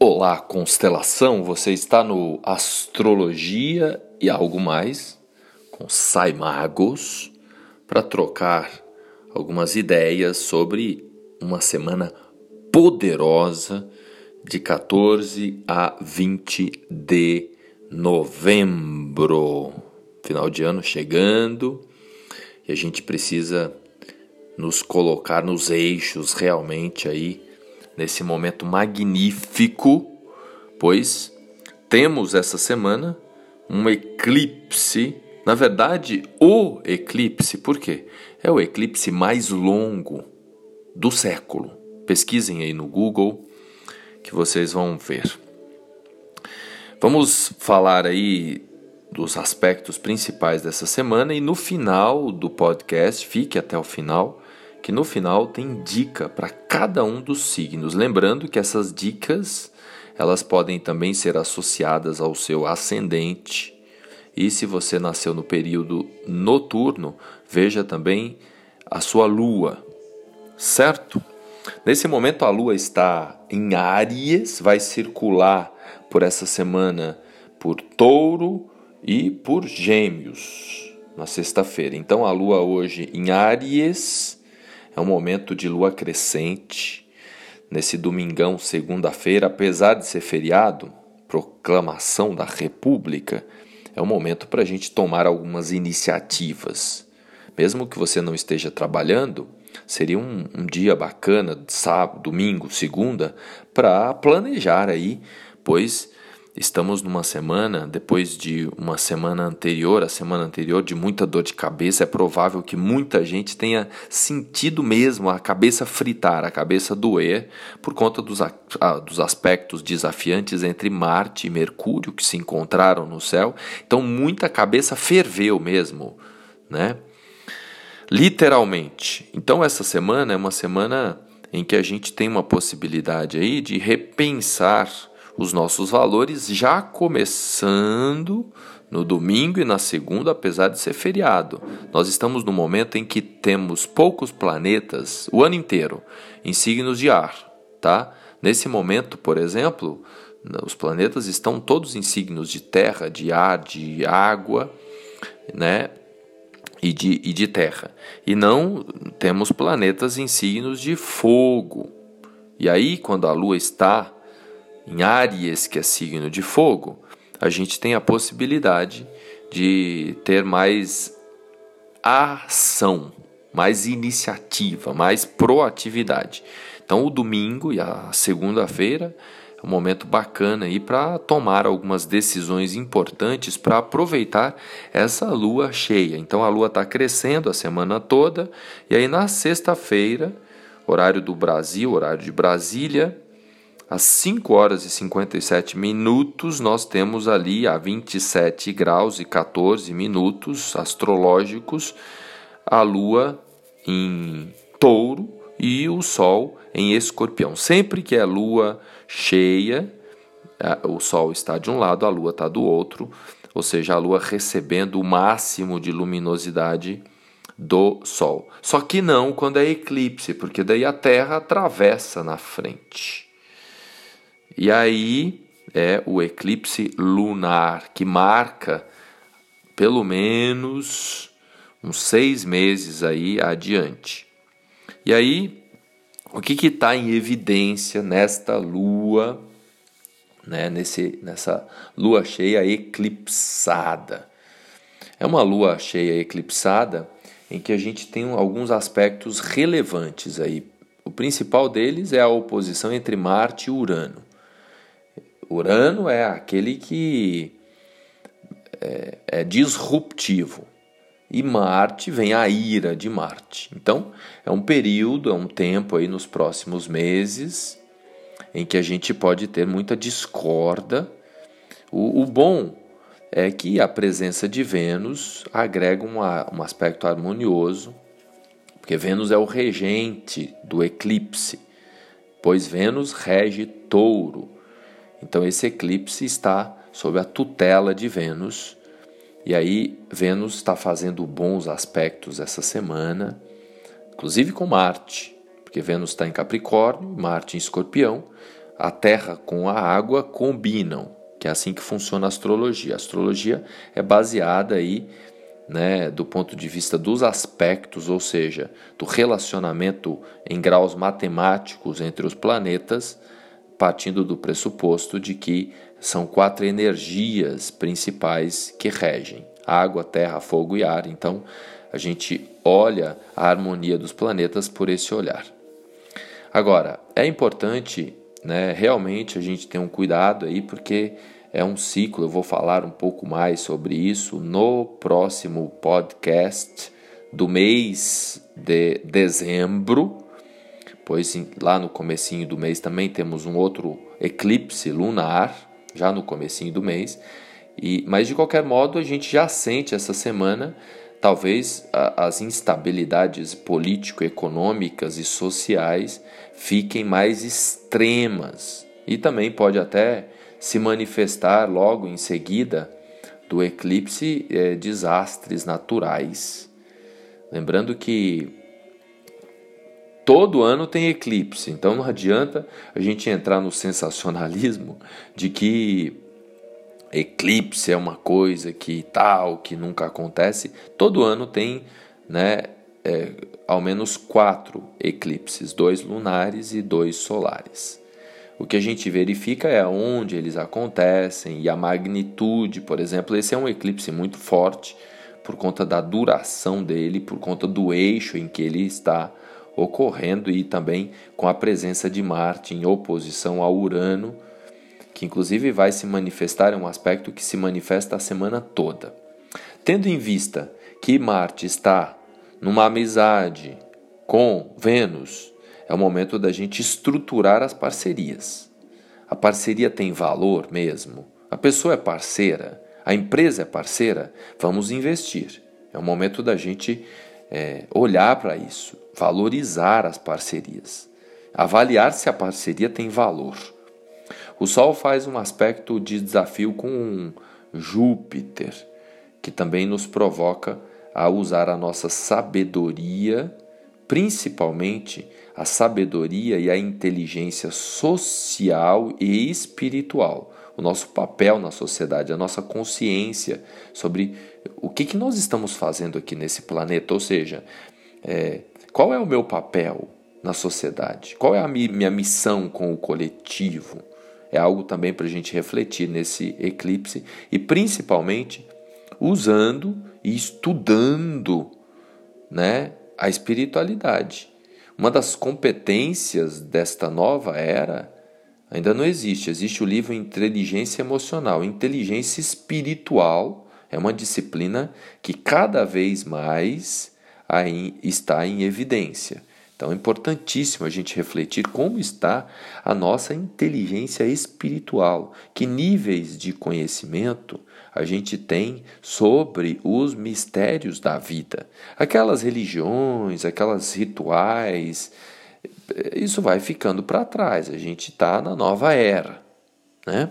Olá, constelação! Você está no Astrologia e algo mais com Sai Magos para trocar algumas ideias sobre uma semana poderosa de 14 a 20 de novembro. Final de ano chegando e a gente precisa nos colocar nos eixos realmente aí nesse momento magnífico, pois temos essa semana um eclipse, na verdade, o eclipse, por quê? É o eclipse mais longo do século. Pesquisem aí no Google que vocês vão ver. Vamos falar aí dos aspectos principais dessa semana e no final do podcast, fique até o final, que no final tem dica para cada um dos signos. Lembrando que essas dicas elas podem também ser associadas ao seu ascendente. E se você nasceu no período noturno, veja também a sua lua, certo? Nesse momento a lua está em Áries, vai circular por essa semana por Touro e por Gêmeos na sexta-feira. Então a lua hoje em Áries é um momento de lua crescente. Nesse domingão, segunda-feira, apesar de ser feriado, proclamação da República, é um momento para a gente tomar algumas iniciativas. Mesmo que você não esteja trabalhando, seria um, um dia bacana, sábado, domingo, segunda, para planejar aí, pois Estamos numa semana, depois de uma semana anterior, a semana anterior, de muita dor de cabeça. É provável que muita gente tenha sentido mesmo a cabeça fritar, a cabeça doer, por conta dos, dos aspectos desafiantes entre Marte e Mercúrio que se encontraram no céu. Então, muita cabeça ferveu mesmo, né? Literalmente. Então, essa semana é uma semana em que a gente tem uma possibilidade aí de repensar os nossos valores já começando no domingo e na segunda, apesar de ser feriado. Nós estamos no momento em que temos poucos planetas o ano inteiro em signos de ar, tá? Nesse momento, por exemplo, os planetas estão todos em signos de terra, de ar, de água, né? E de, e de terra. E não temos planetas em signos de fogo. E aí, quando a Lua está em Áries, que é signo de fogo, a gente tem a possibilidade de ter mais ação, mais iniciativa, mais proatividade. Então, o domingo e a segunda-feira é um momento bacana aí para tomar algumas decisões importantes para aproveitar essa lua cheia. Então, a lua está crescendo a semana toda e aí na sexta-feira, horário do Brasil, horário de Brasília, às 5 horas e 57 minutos, nós temos ali a 27 graus e 14 minutos astrológicos a Lua em Touro e o Sol em Escorpião. Sempre que é Lua cheia, o Sol está de um lado, a Lua está do outro, ou seja, a Lua recebendo o máximo de luminosidade do Sol. Só que não quando é eclipse, porque daí a Terra atravessa na frente. E aí é o eclipse lunar, que marca pelo menos uns seis meses aí adiante. E aí, o que está em evidência nesta lua, né, nesse, nessa lua cheia eclipsada? É uma lua cheia eclipsada em que a gente tem alguns aspectos relevantes aí. O principal deles é a oposição entre Marte e Urano. Urano é aquele que é, é disruptivo. E Marte vem a ira de Marte. Então, é um período, é um tempo aí nos próximos meses em que a gente pode ter muita discorda. O, o bom é que a presença de Vênus agrega uma, um aspecto harmonioso, porque Vênus é o regente do eclipse, pois Vênus rege touro. Então esse eclipse está sob a tutela de Vênus. E aí Vênus está fazendo bons aspectos essa semana, inclusive com Marte, porque Vênus está em Capricórnio, Marte em Escorpião. a terra com a água combinam, que é assim que funciona a astrologia. A astrologia é baseada aí, né, do ponto de vista dos aspectos, ou seja, do relacionamento em graus matemáticos entre os planetas, partindo do pressuposto de que são quatro energias principais que regem: água, terra, fogo e ar. Então, a gente olha a harmonia dos planetas por esse olhar. Agora, é importante né, realmente a gente ter um cuidado aí, porque é um ciclo. Eu vou falar um pouco mais sobre isso no próximo podcast do mês de dezembro, pois lá no comecinho do mês também temos um outro eclipse lunar, já no comecinho do mês. E, mas de qualquer modo a gente já sente essa semana talvez as instabilidades político-econômicas e sociais fiquem mais extremas e também pode até se manifestar logo em seguida do eclipse é, desastres naturais. Lembrando que todo ano tem eclipse, então não adianta a gente entrar no sensacionalismo de que eclipse é uma coisa que tal, que nunca acontece. Todo ano tem, né, é, ao menos quatro eclipses, dois lunares e dois solares. O que a gente verifica é onde eles acontecem e a magnitude, por exemplo, esse é um eclipse muito forte por conta da duração dele, por conta do eixo em que ele está ocorrendo e também com a presença de Marte em oposição a Urano que inclusive vai se manifestar, é um aspecto que se manifesta a semana toda. Tendo em vista que Marte está numa amizade com Vênus, é o momento da gente estruturar as parcerias. A parceria tem valor mesmo? A pessoa é parceira? A empresa é parceira? Vamos investir. É o momento da gente é, olhar para isso, valorizar as parcerias, avaliar se a parceria tem valor. O Sol faz um aspecto de desafio com Júpiter, que também nos provoca a usar a nossa sabedoria, principalmente a sabedoria e a inteligência social e espiritual, o nosso papel na sociedade, a nossa consciência sobre o que, que nós estamos fazendo aqui nesse planeta, ou seja, é, qual é o meu papel na sociedade, qual é a minha missão com o coletivo. É algo também para a gente refletir nesse eclipse e principalmente usando e estudando né, a espiritualidade. Uma das competências desta nova era ainda não existe. Existe o livro Inteligência Emocional. Inteligência espiritual é uma disciplina que cada vez mais está em evidência. Então é importantíssimo a gente refletir como está a nossa inteligência espiritual, que níveis de conhecimento a gente tem sobre os mistérios da vida. Aquelas religiões, aquelas rituais, isso vai ficando para trás. A gente está na nova era, né?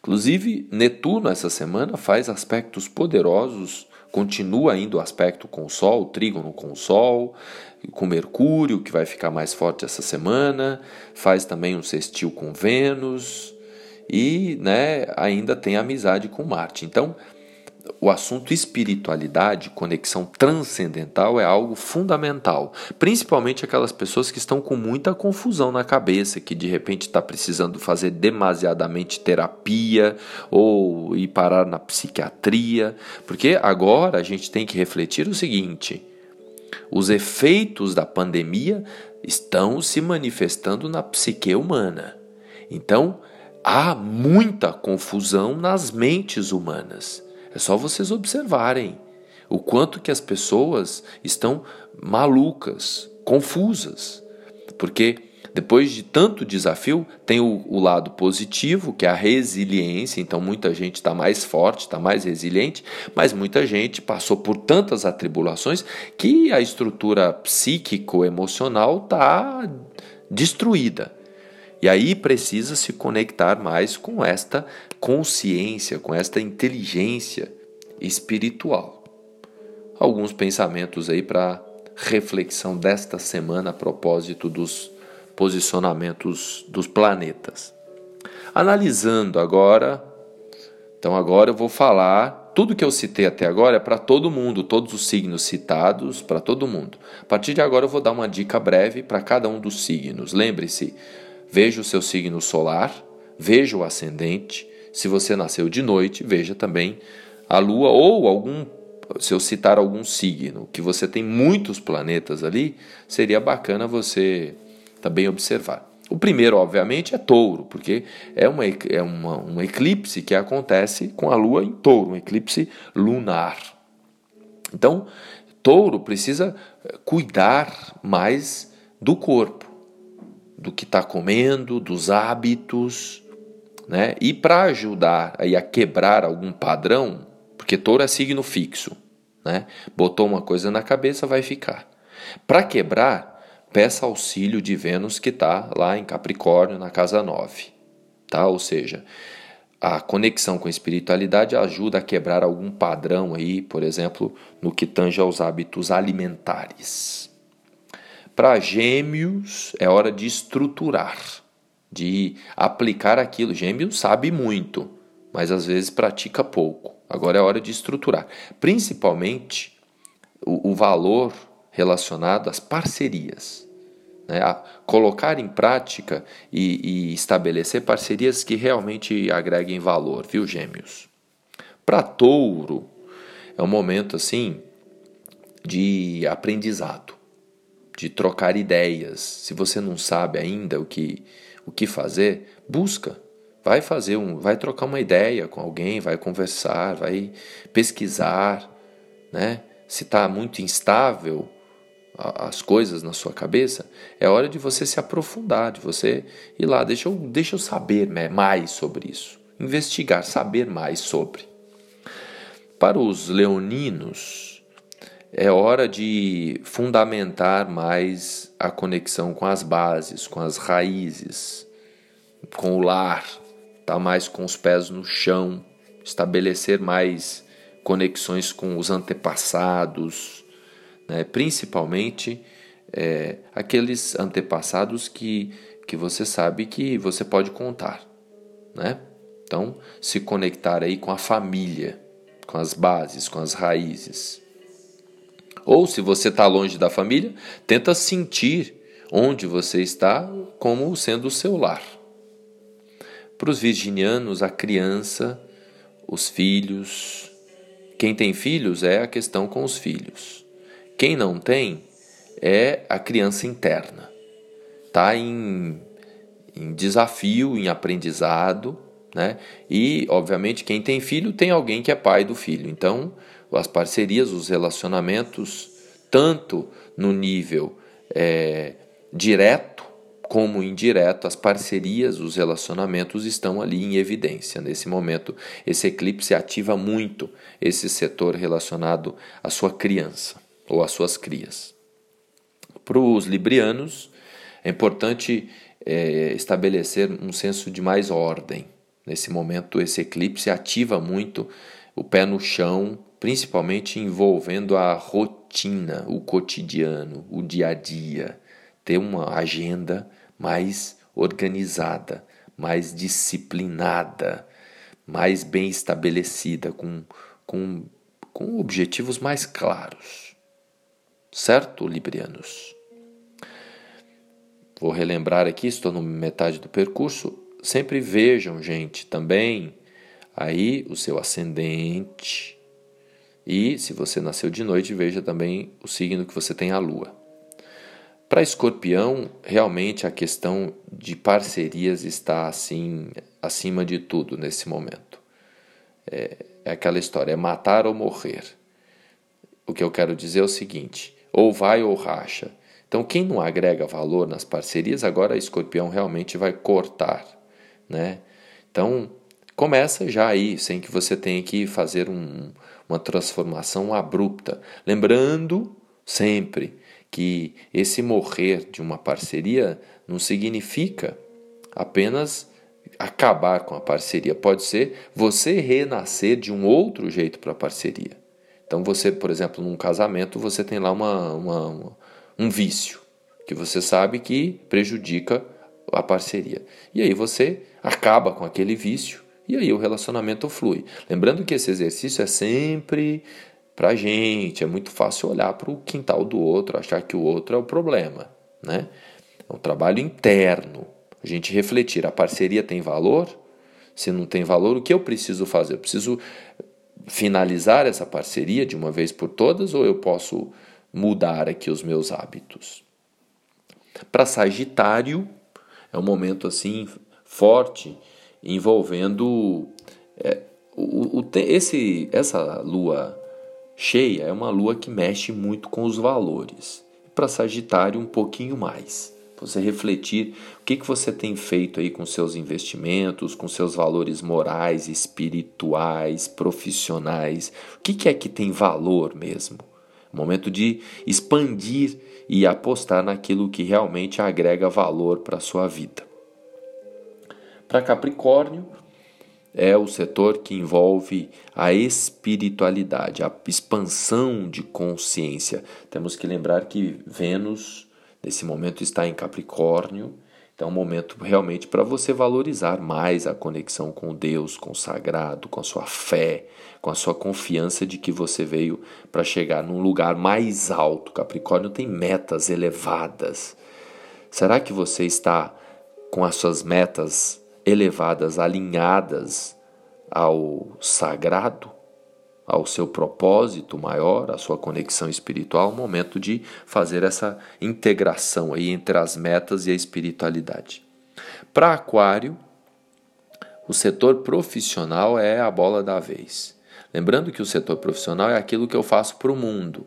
Inclusive, Netuno essa semana faz aspectos poderosos continua ainda o aspecto com o Sol, o trígono com o Sol, com Mercúrio, que vai ficar mais forte essa semana, faz também um sextil com Vênus e né, ainda tem amizade com Marte. Então, o assunto espiritualidade, conexão transcendental é algo fundamental, principalmente aquelas pessoas que estão com muita confusão na cabeça, que de repente está precisando fazer demasiadamente terapia ou ir parar na psiquiatria, porque agora a gente tem que refletir o seguinte: os efeitos da pandemia estão se manifestando na psique humana. Então, há muita confusão nas mentes humanas. É só vocês observarem o quanto que as pessoas estão malucas, confusas. Porque depois de tanto desafio, tem o, o lado positivo, que é a resiliência. Então, muita gente está mais forte, está mais resiliente, mas muita gente passou por tantas atribulações que a estrutura psíquico-emocional está destruída. E aí precisa se conectar mais com esta consciência, com esta inteligência espiritual. Alguns pensamentos aí para reflexão desta semana a propósito dos posicionamentos dos planetas. Analisando agora, então agora eu vou falar tudo que eu citei até agora é para todo mundo, todos os signos citados para todo mundo. A partir de agora eu vou dar uma dica breve para cada um dos signos. Lembre-se, veja o seu signo solar, veja o ascendente. Se você nasceu de noite, veja também a lua ou algum se eu citar algum signo que você tem muitos planetas ali, seria bacana você também observar. O primeiro, obviamente, é touro, porque é, uma, é uma, um eclipse que acontece com a lua em touro, um eclipse lunar. Então, touro precisa eh, cuidar mais do corpo, do que está comendo, dos hábitos, né? E para ajudar aí a quebrar algum padrão, porque touro é signo fixo, né? Botou uma coisa na cabeça, vai ficar. Para quebrar, peça auxílio de Vênus que está lá em Capricórnio, na casa 9. Tá? Ou seja, a conexão com a espiritualidade ajuda a quebrar algum padrão aí, por exemplo, no que tange aos hábitos alimentares. Para gêmeos, é hora de estruturar, de aplicar aquilo. Gêmeos sabe muito, mas às vezes pratica pouco. Agora é hora de estruturar. Principalmente o, o valor relacionado às parcerias. Né? A colocar em prática e, e estabelecer parcerias que realmente agreguem valor, viu, gêmeos? Para touro, é um momento assim de aprendizado, de trocar ideias. Se você não sabe ainda o que, o que fazer, busca. Vai fazer um, vai trocar uma ideia com alguém, vai conversar, vai pesquisar, né? Se está muito instável, as coisas na sua cabeça, é hora de você se aprofundar, de você ir lá, deixa eu, deixa eu saber mais sobre isso, investigar, saber mais sobre. Para os leoninos, é hora de fundamentar mais a conexão com as bases, com as raízes, com o lar, estar tá mais com os pés no chão, estabelecer mais conexões com os antepassados, né? principalmente é, aqueles antepassados que, que você sabe que você pode contar. Né? Então, se conectar aí com a família, com as bases, com as raízes. Ou se você está longe da família, tenta sentir onde você está como sendo o seu lar. Para os virginianos, a criança, os filhos. Quem tem filhos é a questão com os filhos. Quem não tem é a criança interna. Está em, em desafio, em aprendizado, né? E, obviamente, quem tem filho tem alguém que é pai do filho. Então, as parcerias, os relacionamentos, tanto no nível é, direto como indireto, as parcerias, os relacionamentos estão ali em evidência. Nesse momento, esse eclipse ativa muito esse setor relacionado à sua criança ou as suas crias. Para os librianos, é importante é, estabelecer um senso de mais ordem. Nesse momento, esse eclipse ativa muito o pé no chão, principalmente envolvendo a rotina, o cotidiano, o dia a dia. Ter uma agenda mais organizada, mais disciplinada, mais bem estabelecida, com, com, com objetivos mais claros. Certo, Librianos? Vou relembrar aqui, estou no metade do percurso. Sempre vejam, gente, também aí o seu ascendente. E se você nasceu de noite, veja também o signo que você tem a lua. Para escorpião, realmente a questão de parcerias está assim acima de tudo nesse momento. É, é aquela história, é matar ou morrer. O que eu quero dizer é o seguinte: ou vai ou racha. Então, quem não agrega valor nas parcerias, agora escorpião realmente vai cortar, né? Então, começa já aí, sem que você tenha que fazer um, uma transformação abrupta. Lembrando sempre que esse morrer de uma parceria não significa apenas acabar com a parceria. Pode ser você renascer de um outro jeito para a parceria. Então você, por exemplo, num casamento, você tem lá uma, uma, uma, um vício que você sabe que prejudica a parceria. E aí você acaba com aquele vício e aí o relacionamento flui. Lembrando que esse exercício é sempre pra gente, é muito fácil olhar para o quintal do outro, achar que o outro é o problema, né? É um trabalho interno. A gente refletir, a parceria tem valor? Se não tem valor, o que eu preciso fazer? Eu preciso finalizar essa parceria de uma vez por todas ou eu posso mudar aqui os meus hábitos? Para Sagitário, é um momento assim forte envolvendo é, o, o, esse, essa lua cheia é uma lua que mexe muito com os valores. Para Sagitário, um pouquinho mais. Você refletir o que, que você tem feito aí com seus investimentos, com seus valores morais, espirituais, profissionais. O que, que é que tem valor mesmo? Momento de expandir e apostar naquilo que realmente agrega valor para a sua vida. Para Capricórnio, é o setor que envolve a espiritualidade, a expansão de consciência. Temos que lembrar que Vênus, nesse momento, está em Capricórnio. Então, é um momento realmente para você valorizar mais a conexão com Deus, com o sagrado, com a sua fé, com a sua confiança de que você veio para chegar num lugar mais alto. Capricórnio tem metas elevadas. Será que você está com as suas metas elevadas, alinhadas ao sagrado, ao seu propósito maior, à sua conexão espiritual, o momento de fazer essa integração aí entre as metas e a espiritualidade. Para Aquário, o setor profissional é a bola da vez. Lembrando que o setor profissional é aquilo que eu faço para o mundo.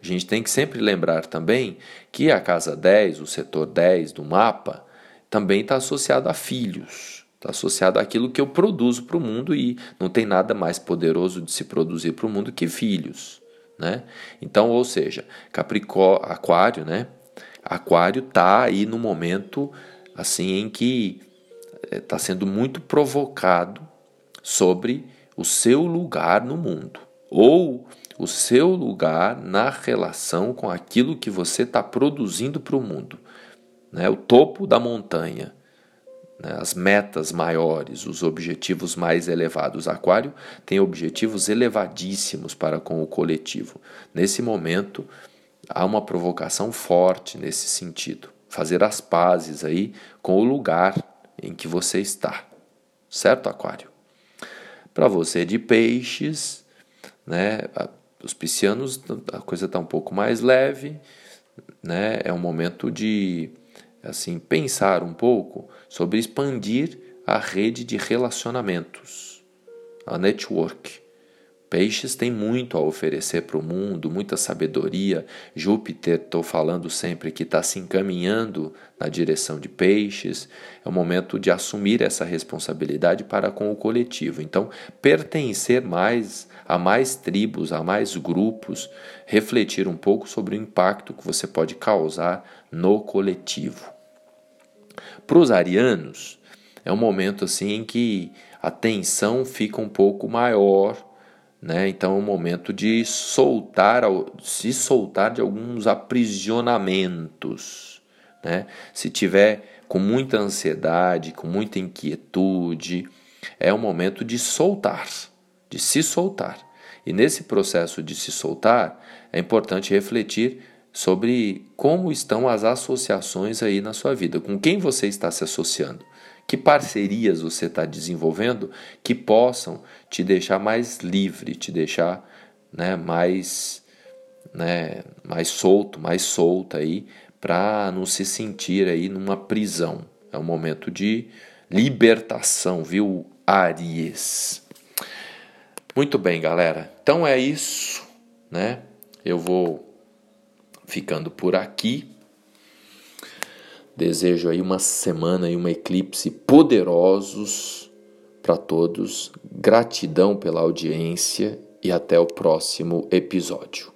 A gente tem que sempre lembrar também que a casa 10, o setor 10 do mapa, também está associado a filhos. Está associado àquilo que eu produzo para o mundo e não tem nada mais poderoso de se produzir para o mundo que filhos. Né? Então, ou seja, Capricórnio, Aquário, né? Aquário está aí no momento assim em que está eh, sendo muito provocado sobre o seu lugar no mundo ou o seu lugar na relação com aquilo que você está produzindo para o mundo né, o topo da montanha, né, as metas maiores, os objetivos mais elevados. Aquário tem objetivos elevadíssimos para com o coletivo. Nesse momento, há uma provocação forte nesse sentido. Fazer as pazes aí com o lugar em que você está. Certo, Aquário? Para você de peixes, né, os piscianos, a coisa está um pouco mais leve, né, é um momento de assim pensar um pouco sobre expandir a rede de relacionamentos, a network. Peixes tem muito a oferecer para o mundo, muita sabedoria. Júpiter, estou falando sempre que está se encaminhando na direção de peixes. É o momento de assumir essa responsabilidade para com o coletivo. Então, pertencer mais a mais tribos, a mais grupos, refletir um pouco sobre o impacto que você pode causar no coletivo. Para os arianos, é um momento assim em que a tensão fica um pouco maior, né? Então é um momento de soltar, se soltar de alguns aprisionamentos, né? Se tiver com muita ansiedade, com muita inquietude, é um momento de soltar, de se soltar. E nesse processo de se soltar, é importante refletir sobre como estão as associações aí na sua vida, com quem você está se associando, que parcerias você está desenvolvendo que possam te deixar mais livre, te deixar né, mais, né, mais solto, mais solta aí, para não se sentir aí numa prisão. É um momento de libertação, viu, Aries? Muito bem, galera. Então é isso, né? Eu vou ficando por aqui. Desejo aí uma semana e uma eclipse poderosos para todos. Gratidão pela audiência e até o próximo episódio.